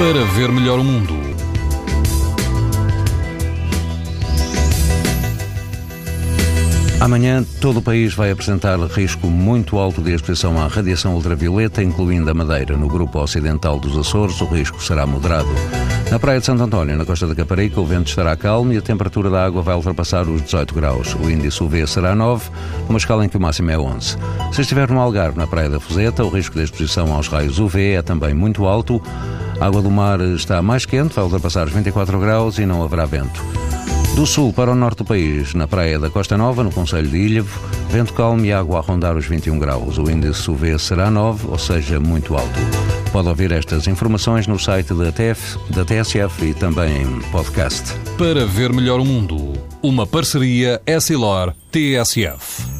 para ver melhor o mundo. Amanhã, todo o país vai apresentar risco muito alto de exposição à radiação ultravioleta, incluindo a Madeira. No grupo ocidental dos Açores, o risco será moderado. Na Praia de Santo António, na costa da Caparica, o vento estará calmo e a temperatura da água vai ultrapassar os 18 graus. O índice UV será 9, numa escala em que o máximo é 11. Se estiver no Algarve, na Praia da Fuseta, o risco de exposição aos raios UV é também muito alto. A água do mar está mais quente, vai ultrapassar os 24 graus e não haverá vento. Do sul para o norte do país, na praia da Costa Nova, no Conselho de Ilhavo, vento calmo e água a rondar os 21 graus. O índice UV será 9, ou seja, muito alto. Pode ouvir estas informações no site da, TF, da TSF e também em podcast. Para ver melhor o mundo, uma parceria Essilor-TSF.